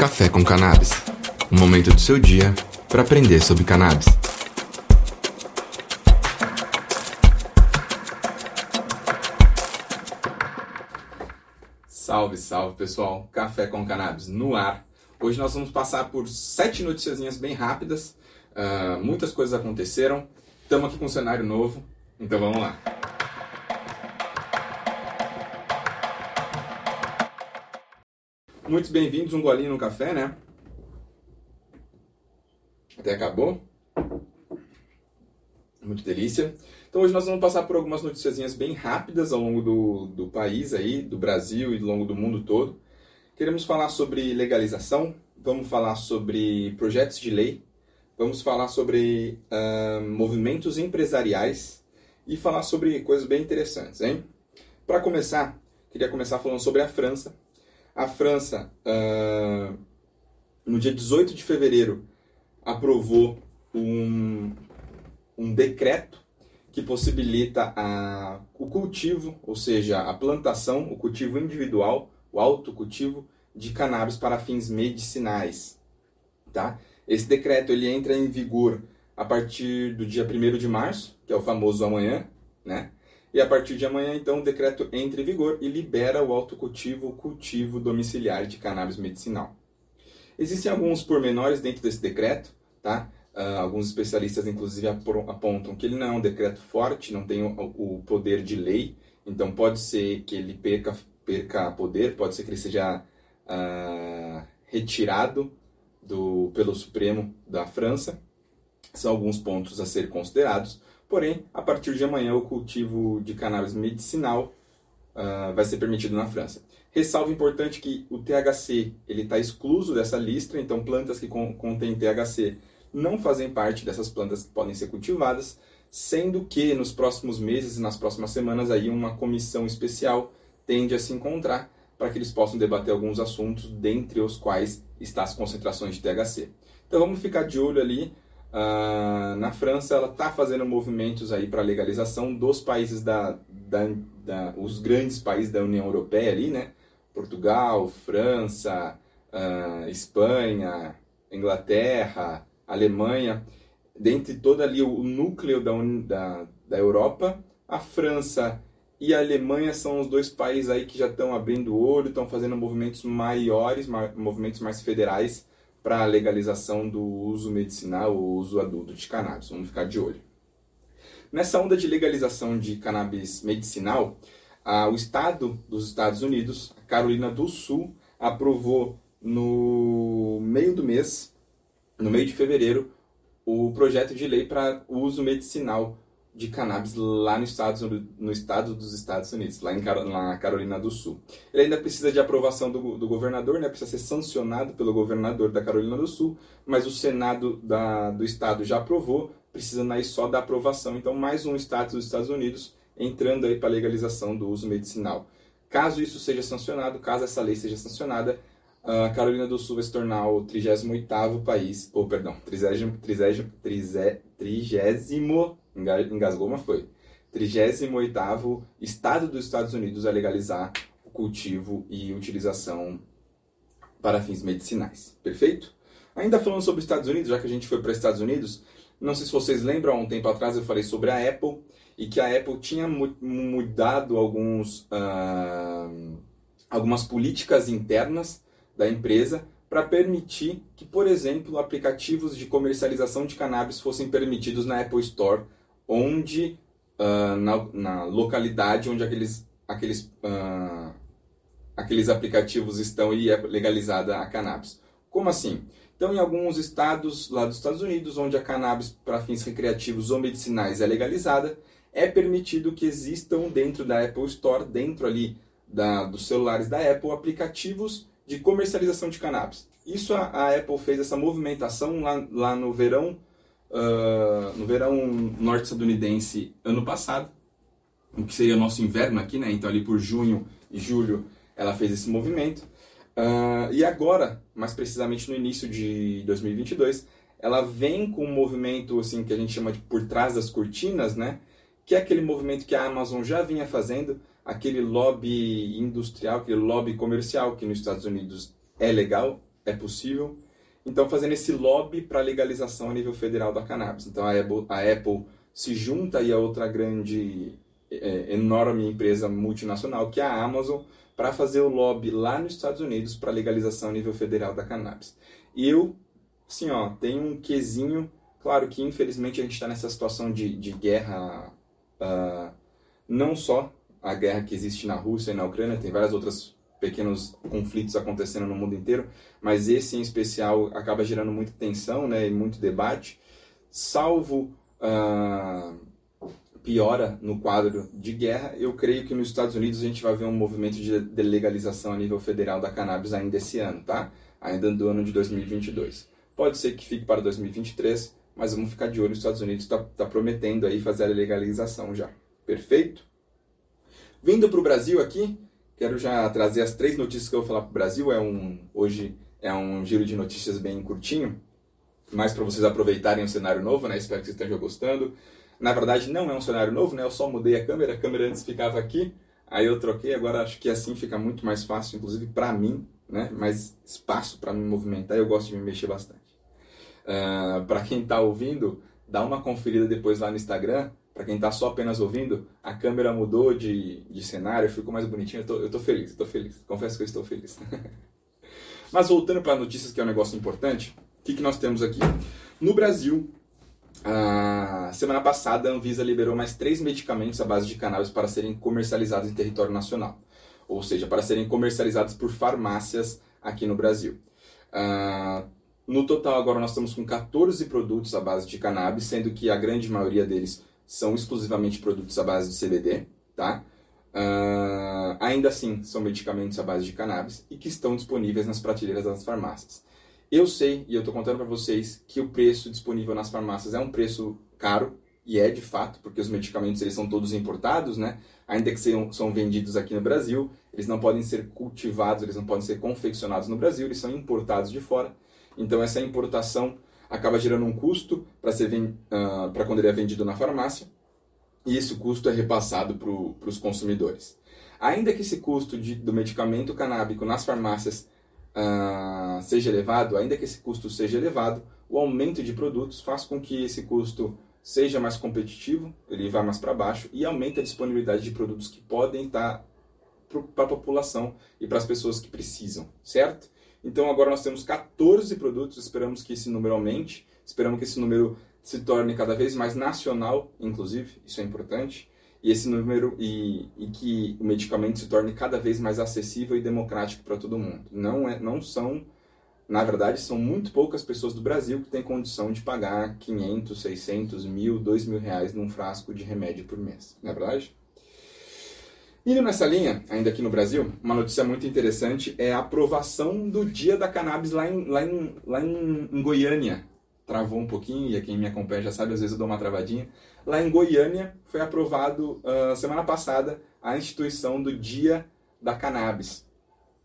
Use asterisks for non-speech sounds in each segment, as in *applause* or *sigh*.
Café com Cannabis um momento do seu dia para aprender sobre cannabis. Salve, salve pessoal! Café com Cannabis no ar. Hoje nós vamos passar por sete noticiazinhas bem rápidas. Uh, muitas coisas aconteceram. Estamos aqui com um cenário novo, então vamos lá. Muito bem-vindos, um golinho no café, né? Até acabou. Muito delícia. Então hoje nós vamos passar por algumas noticiazinhas bem rápidas ao longo do, do país aí, do Brasil e ao longo do mundo todo. Queremos falar sobre legalização, vamos falar sobre projetos de lei, vamos falar sobre uh, movimentos empresariais e falar sobre coisas bem interessantes, hein? Para começar, queria começar falando sobre a França. A França, uh, no dia 18 de fevereiro, aprovou um, um decreto que possibilita a, o cultivo, ou seja, a plantação, o cultivo individual, o autocultivo de cannabis para fins medicinais. Tá? Esse decreto ele entra em vigor a partir do dia 1 de março, que é o famoso amanhã, né? E a partir de amanhã, então, o decreto entra em vigor e libera o autocultivo, cultivo domiciliar de cannabis medicinal. Existem alguns pormenores dentro desse decreto, tá? Uh, alguns especialistas, inclusive, apontam que ele não é um decreto forte, não tem o, o, poder de lei, então pode ser que ele perca, perca poder, pode ser que ele seja uh, retirado do, pelo Supremo da França. São alguns pontos a ser considerados. Porém, a partir de amanhã, o cultivo de cannabis medicinal uh, vai ser permitido na França. Ressalva importante que o THC ele está excluso dessa lista, então plantas que contêm THC não fazem parte dessas plantas que podem ser cultivadas, sendo que nos próximos meses e nas próximas semanas aí uma comissão especial tende a se encontrar para que eles possam debater alguns assuntos, dentre os quais está as concentrações de THC. Então vamos ficar de olho ali. Uh, na França, ela está fazendo movimentos aí para legalização dos países da, da, da, os grandes países da União Europeia ali, né? Portugal, França, uh, Espanha, Inglaterra, Alemanha, dentre todo ali o núcleo da, da, da Europa, a França e a Alemanha são os dois países aí que já estão abrindo o olho, estão fazendo movimentos maiores, movimentos mais federais para a legalização do uso medicinal, o uso adulto de cannabis. Vamos ficar de olho. Nessa onda de legalização de cannabis medicinal, o estado dos Estados Unidos, a Carolina do Sul, aprovou no meio do mês no meio de fevereiro, o projeto de lei para uso medicinal de cannabis lá no estado, no estado dos Estados Unidos, lá em na Carolina do Sul. Ele ainda precisa de aprovação do, do governador, né? precisa ser sancionado pelo governador da Carolina do Sul, mas o Senado da, do estado já aprovou, precisando aí só da aprovação. Então, mais um estado dos Estados Unidos entrando aí para a legalização do uso medicinal. Caso isso seja sancionado, caso essa lei seja sancionada, a Carolina do Sul vai se tornar o 38º país, ou perdão, 30, 30, 30, 30 engasgou, mas foi, 38º estado dos Estados Unidos a legalizar o cultivo e utilização para fins medicinais. Perfeito? Ainda falando sobre os Estados Unidos, já que a gente foi para os Estados Unidos, não sei se vocês lembram, há um tempo atrás eu falei sobre a Apple e que a Apple tinha mudado alguns, uh, algumas políticas internas da empresa para permitir que, por exemplo, aplicativos de comercialização de cannabis fossem permitidos na Apple Store, onde uh, na, na, localidade onde aqueles, aqueles, uh, aqueles aplicativos estão e é legalizada a cannabis. Como assim? Então, em alguns estados lá dos Estados Unidos, onde a cannabis para fins recreativos ou medicinais é legalizada, é permitido que existam dentro da Apple Store, dentro ali da, dos celulares da Apple, aplicativos de comercialização de cannabis. Isso a, a Apple fez essa movimentação lá, lá no verão uh, no verão norte-estadunidense ano passado, o que seria nosso inverno aqui, né? Então ali por junho e julho ela fez esse movimento. Uh, e agora, mais precisamente no início de 2022, ela vem com um movimento assim que a gente chama de por trás das cortinas, né? Que é aquele movimento que a Amazon já vinha fazendo, aquele lobby industrial, aquele lobby comercial que nos Estados Unidos é legal, é possível. Então, fazendo esse lobby para legalização a nível federal da cannabis. Então, a Apple, a Apple se junta aí a outra grande, é, enorme empresa multinacional, que é a Amazon, para fazer o lobby lá nos Estados Unidos para legalização a nível federal da cannabis. E eu, assim, ó, tenho um quesinho, claro que infelizmente a gente está nessa situação de, de guerra, uh, não só a guerra que existe na Rússia e na Ucrânia, tem várias outras pequenos conflitos acontecendo no mundo inteiro, mas esse em especial acaba gerando muita tensão né, e muito debate, salvo uh, piora no quadro de guerra, eu creio que nos Estados Unidos a gente vai ver um movimento de legalização a nível federal da cannabis ainda esse ano, tá? Ainda do ano de 2022. Pode ser que fique para 2023, mas vamos ficar de olho. Os Estados Unidos está tá prometendo aí fazer a legalização já. Perfeito? Vindo para o Brasil aqui, quero já trazer as três notícias que eu vou falar para o Brasil. É um, hoje é um giro de notícias bem curtinho, mas para vocês aproveitarem o cenário novo, né? Espero que vocês estejam gostando. Na verdade, não é um cenário novo, né? Eu só mudei a câmera. A câmera antes ficava aqui, aí eu troquei. Agora acho que assim fica muito mais fácil, inclusive para mim, né? Mais espaço para me movimentar. Eu gosto de me mexer bastante. Uh, ah, para quem está ouvindo, dá uma conferida depois lá no Instagram para quem está só apenas ouvindo, a câmera mudou de, de cenário, ficou mais bonitinho. Eu tô, tô feliz, tô feliz. Confesso que eu estou feliz. *laughs* Mas voltando para notícias, que é um negócio importante, o que, que nós temos aqui? No Brasil, a semana passada, a Anvisa liberou mais três medicamentos à base de cannabis para serem comercializados em território nacional. Ou seja, para serem comercializados por farmácias aqui no Brasil. Uh, no total, agora nós estamos com 14 produtos à base de cannabis, sendo que a grande maioria deles são exclusivamente produtos à base de CBD, tá? Uh, ainda assim, são medicamentos à base de cannabis e que estão disponíveis nas prateleiras das farmácias. Eu sei, e eu estou contando para vocês, que o preço disponível nas farmácias é um preço caro, e é de fato, porque os medicamentos eles são todos importados, né? Ainda que sejam, são vendidos aqui no Brasil, eles não podem ser cultivados, eles não podem ser confeccionados no Brasil, eles são importados de fora. Então essa importação acaba gerando um custo para uh, para quando ele é vendido na farmácia, e esse custo é repassado para os consumidores. Ainda que esse custo de, do medicamento canábico nas farmácias uh, seja elevado, ainda que esse custo seja elevado, o aumento de produtos faz com que esse custo seja mais competitivo, ele vá mais para baixo e aumenta a disponibilidade de produtos que podem estar para a população e para as pessoas que precisam, certo? Então agora nós temos 14 produtos, esperamos que esse número aumente, esperamos que esse número se torne cada vez mais nacional, inclusive, isso é importante, e esse número e, e que o medicamento se torne cada vez mais acessível e democrático para todo mundo. Não é, não são, na verdade, são muito poucas pessoas do Brasil que têm condição de pagar 500, 600, mil, 2 mil reais num frasco de remédio por mês, não é verdade? Indo nessa linha, ainda aqui no Brasil, uma notícia muito interessante é a aprovação do Dia da Cannabis lá em, lá em, lá em, em Goiânia. Travou um pouquinho, e quem me acompanha já sabe, às vezes eu dou uma travadinha. Lá em Goiânia foi aprovado uh, semana passada a instituição do Dia da Cannabis.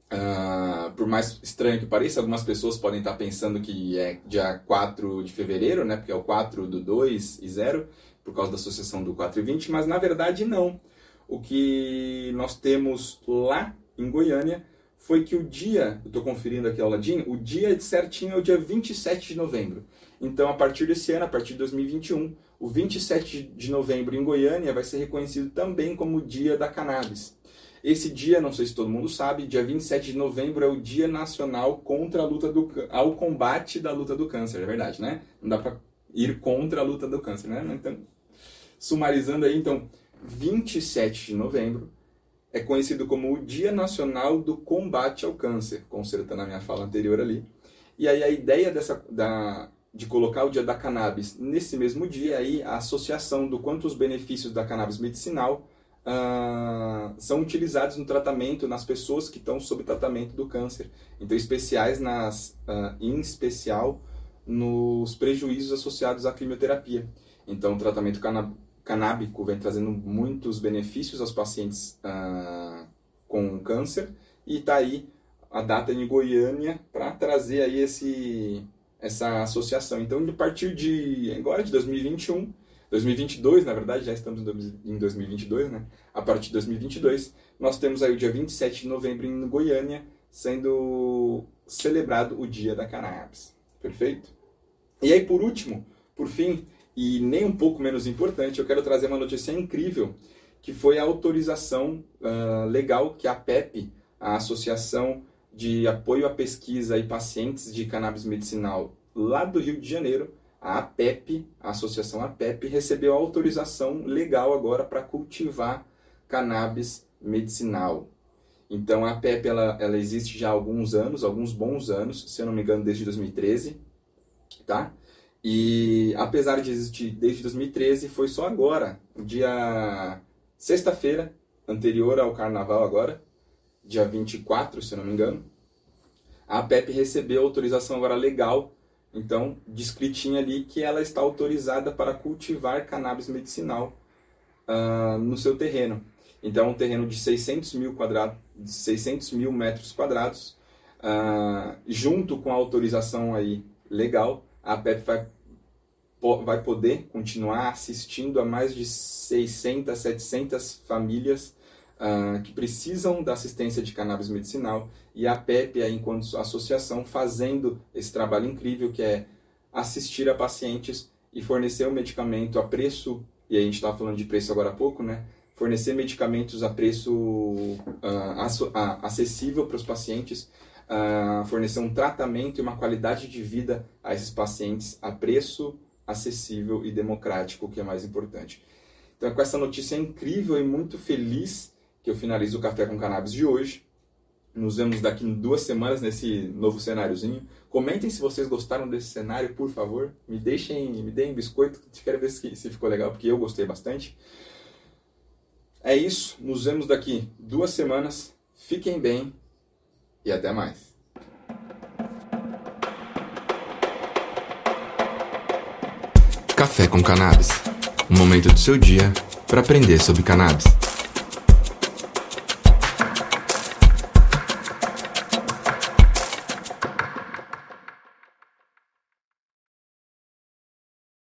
Uh, por mais estranho que pareça, algumas pessoas podem estar pensando que é dia 4 de fevereiro, né, porque é o 4 do 2 e 0, por causa da associação do 4 e 20, mas na verdade não o que nós temos lá em Goiânia foi que o dia, eu estou conferindo aqui ao ladinho, o dia certinho é o dia 27 de novembro. Então, a partir desse ano, a partir de 2021, o 27 de novembro em Goiânia vai ser reconhecido também como o Dia da Cannabis. Esse dia, não sei se todo mundo sabe, dia 27 de novembro é o Dia Nacional contra a luta do ao combate da luta do câncer, é verdade, né? Não dá para ir contra a luta do câncer, né? Então, sumarizando aí, então, 27 de novembro é conhecido como o Dia Nacional do Combate ao Câncer, consertando a minha fala anterior ali. E aí a ideia dessa, da, de colocar o Dia da Cannabis nesse mesmo dia, aí a associação do quanto os benefícios da cannabis medicinal uh, são utilizados no tratamento nas pessoas que estão sob tratamento do câncer. Então, especiais nas, uh, em especial nos prejuízos associados à quimioterapia. Então, o tratamento canábico vem trazendo muitos benefícios aos pacientes ah, com câncer e está aí a data em Goiânia para trazer aí esse, essa associação. Então, a partir de agora, de 2021, 2022, na verdade, já estamos em 2022, né? A partir de 2022, nós temos aí o dia 27 de novembro em Goiânia, sendo celebrado o Dia da Cannabis. Perfeito? E aí, por último, por fim, e nem um pouco menos importante, eu quero trazer uma notícia incrível, que foi a autorização uh, legal que a PEP, a Associação de Apoio à Pesquisa e Pacientes de Cannabis Medicinal lá do Rio de Janeiro, a APEP, a Associação APEP, recebeu autorização legal agora para cultivar cannabis medicinal. Então a APEP ela, ela existe já há alguns anos, alguns bons anos, se eu não me engano, desde 2013, tá? E apesar de existir desde 2013, foi só agora, dia sexta-feira, anterior ao carnaval agora, dia 24, se não me engano, a APEP recebeu autorização agora legal então, descritinha ali que ela está autorizada para cultivar cannabis medicinal uh, no seu terreno. Então, um terreno de 600 mil, quadrados, 600 mil metros quadrados, uh, junto com a autorização aí legal, a PEP vai, vai poder continuar assistindo a mais de 600, 700 famílias uh, que precisam da assistência de cannabis medicinal e a PEP, enquanto associação, fazendo esse trabalho incrível que é assistir a pacientes e fornecer o medicamento a preço, e a gente estava falando de preço agora há pouco, né? Fornecer medicamentos a preço uh, acessível para os pacientes, uh, fornecer um tratamento e uma qualidade de vida a esses pacientes a preço acessível e democrático, que é mais importante. Então, com essa notícia incrível e muito feliz que eu finalizo o Café com Cannabis de hoje. Nos vemos daqui em duas semanas nesse novo cenáriozinho. Comentem se vocês gostaram desse cenário, por favor. Me deixem, me deem biscoito. Quero ver se, se ficou legal, porque eu gostei bastante. É isso. Nos vemos daqui duas semanas. Fiquem bem e até mais. Café com Cannabis. Um momento do seu dia para aprender sobre cannabis.